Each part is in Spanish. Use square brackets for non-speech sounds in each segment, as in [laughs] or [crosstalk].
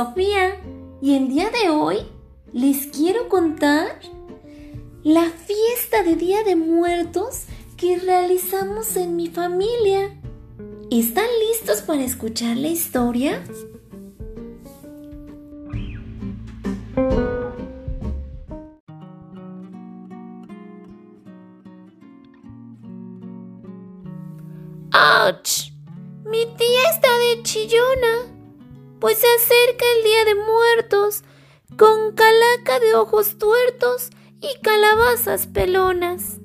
Sofía y el día de hoy les quiero contar la fiesta de Día de Muertos que realizamos en mi familia. ¿Están listos para escuchar la historia? ¡Auch! Mi tía está de chillona pues se acerca el Día de Muertos, con calaca de ojos tuertos y calabazas pelonas.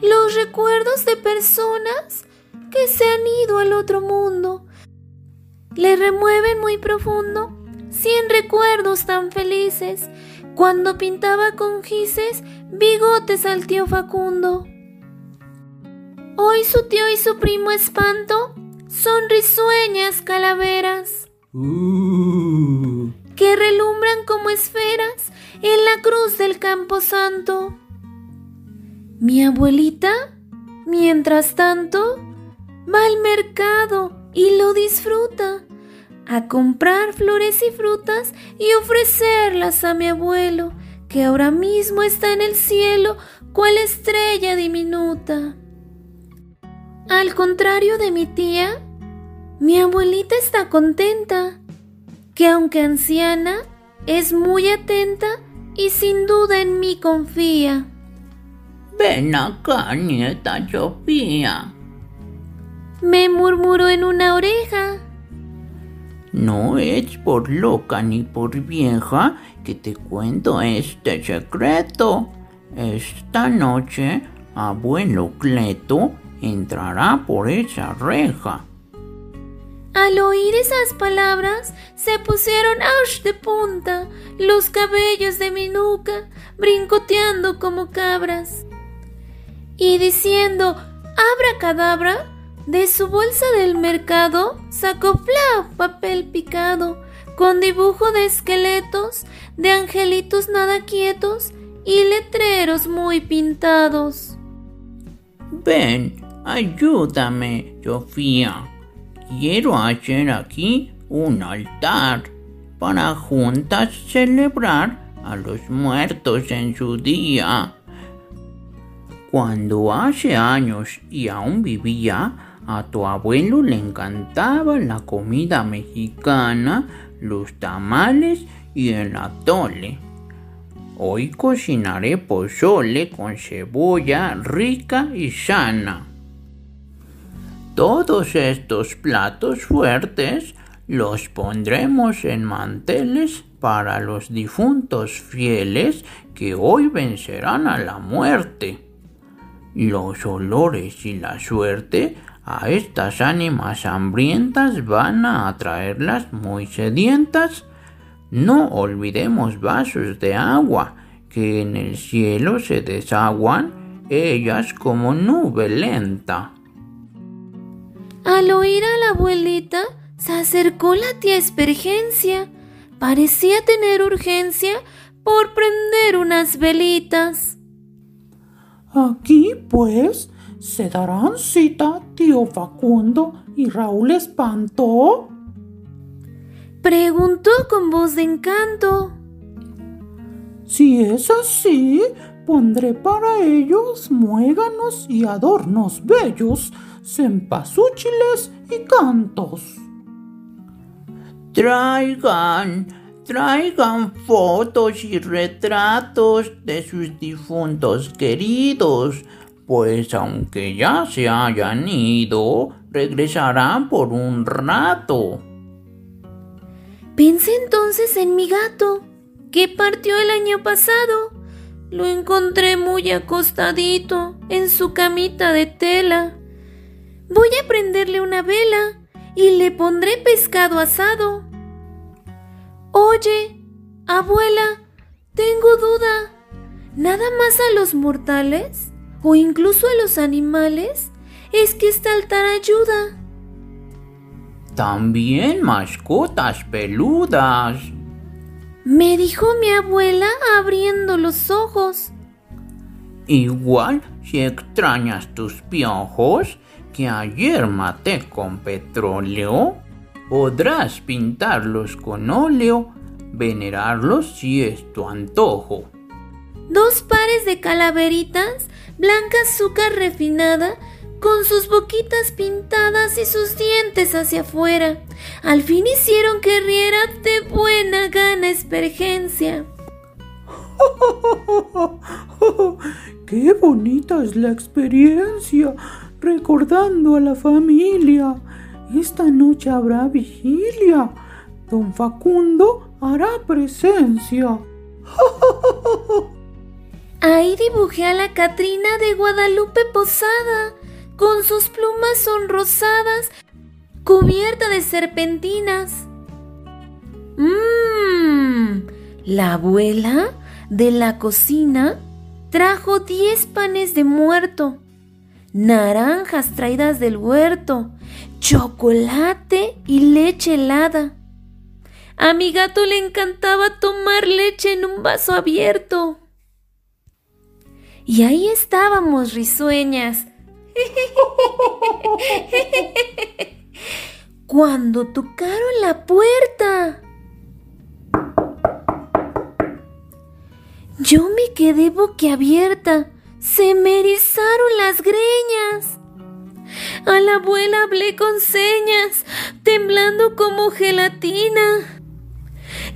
Los recuerdos de personas que se han ido al otro mundo le remueven muy profundo cien recuerdos tan felices cuando pintaba con gises bigotes al tío Facundo. Hoy su tío y su primo espanto son risueñas calaveras uh. que relumbran como esferas en la cruz del Campo Santo. Mi abuelita, mientras tanto, va al mercado y lo disfruta, a comprar flores y frutas y ofrecerlas a mi abuelo, que ahora mismo está en el cielo cual estrella diminuta. Al contrario de mi tía, mi abuelita está contenta, que aunque anciana, es muy atenta y sin duda en mí confía. Ven acá, nieta Sofía. Me murmuró en una oreja. No es por loca ni por vieja que te cuento este secreto. Esta noche, abuelo Cleto entrará por esa reja. Al oír esas palabras, se pusieron ash de punta los cabellos de mi nuca, brincoteando como cabras. Y diciendo, abra cadabra, de su bolsa del mercado sacó fla papel picado, con dibujo de esqueletos, de angelitos nada quietos y letreros muy pintados. Ven, Ayúdame, Sofía. Quiero hacer aquí un altar para juntas celebrar a los muertos en su día. Cuando hace años y aún vivía, a tu abuelo le encantaba la comida mexicana, los tamales y el atole. Hoy cocinaré pozole con cebolla rica y sana. Todos estos platos fuertes los pondremos en manteles para los difuntos fieles que hoy vencerán a la muerte. Los olores y la suerte a estas ánimas hambrientas van a atraerlas muy sedientas. No olvidemos vasos de agua que en el cielo se desaguan, ellas como nube lenta. Al oír a la abuelita, se acercó la tía Espergencia. Parecía tener urgencia por prender unas velitas. Aquí, pues, se darán cita tío Facundo y Raúl Espanto. Preguntó con voz de encanto. Si es así, pondré para ellos muéganos y adornos bellos cempasúchiles y cantos. Traigan, traigan fotos y retratos de sus difuntos queridos, pues aunque ya se hayan ido, regresarán por un rato. Pensé entonces en mi gato, que partió el año pasado. Lo encontré muy acostadito en su camita de tela. Voy a prenderle una vela y le pondré pescado asado. Oye, abuela, tengo duda. ¿Nada más a los mortales o incluso a los animales es que este altar ayuda? También mascotas peludas. Me dijo mi abuela abriendo los ojos. Igual si extrañas tus piojos, que ayer maté con petróleo, Podrás pintarlos con óleo, venerarlos si es tu antojo. Dos pares de calaveritas, blanca azúcar refinada, con sus boquitas pintadas y sus dientes hacia afuera. Al fin hicieron que riera de buena gana Espergencia. [laughs] ¡Qué bonita es la experiencia! Recordando a la familia. Esta noche habrá vigilia. Don Facundo hará presencia. Ahí dibujé a la Catrina de Guadalupe Posada, con sus plumas sonrosadas, cubierta de serpentinas. Mmm, la abuela de la cocina trajo diez panes de muerto, naranjas traídas del huerto, chocolate y leche helada. A mi gato le encantaba tomar leche en un vaso abierto. Y ahí estábamos risueñas. [laughs] Cuando tocaron la puerta. Yo me quedé boquiabierta. Se me erizaron las greñas. A la abuela hablé con señas, temblando como gelatina.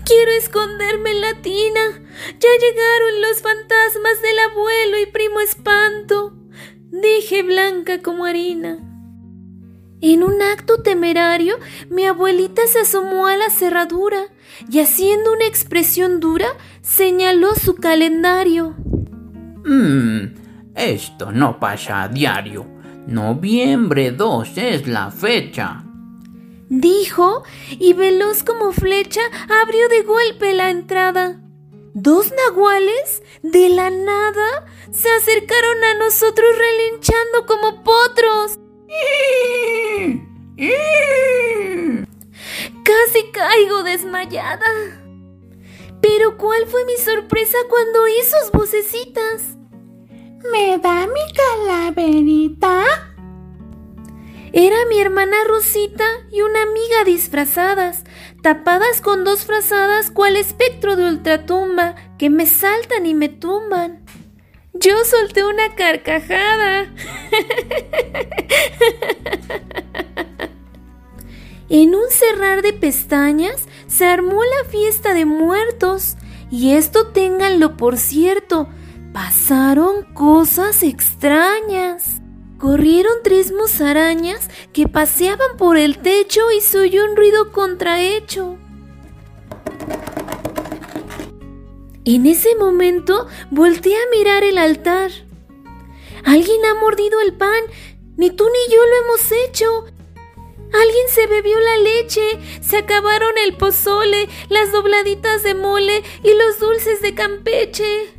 Quiero esconderme en la tina. Ya llegaron los fantasmas del abuelo y primo espanto. Dije blanca como harina. En un acto temerario, mi abuelita se asomó a la cerradura y haciendo una expresión dura, señaló su calendario. Mmm, esto no pasa a diario. Noviembre 2 es la fecha. Dijo, y veloz como flecha abrió de golpe la entrada. Dos nahuales, de la nada, se acercaron a nosotros relinchando como potros. [laughs] Casi caigo desmayada. Pero ¿cuál fue mi sorpresa cuando oí sus vocecitas? ¿Me da mi calaverita? Era mi hermana Rosita y una amiga disfrazadas, tapadas con dos frazadas cual espectro de ultratumba que me saltan y me tumban. Yo solté una carcajada. [laughs] En un cerrar de pestañas se armó la fiesta de muertos. Y esto ténganlo por cierto, pasaron cosas extrañas. Corrieron tres musarañas que paseaban por el techo y se oyó un ruido contrahecho. En ese momento volteé a mirar el altar. Alguien ha mordido el pan. Ni tú ni yo lo hemos hecho. Alguien se bebió la leche, se acabaron el pozole, las dobladitas de mole y los dulces de Campeche.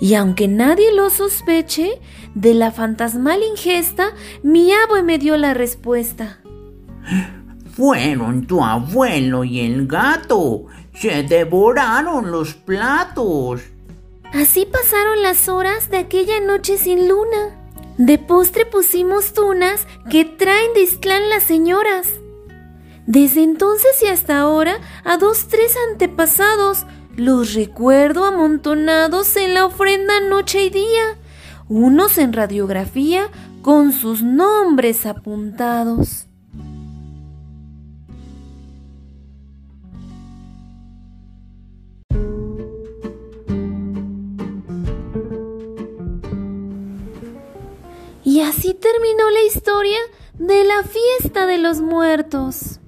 Y aunque nadie lo sospeche, de la fantasmal ingesta, mi abue me dio la respuesta. Fueron tu abuelo y el gato. Se devoraron los platos. Así pasaron las horas de aquella noche sin luna. De postre pusimos tunas que traen de Istlán las señoras. Desde entonces y hasta ahora, a dos, tres antepasados, los recuerdo amontonados en la ofrenda noche y día, unos en radiografía con sus nombres apuntados. Y así terminó la historia de la fiesta de los muertos.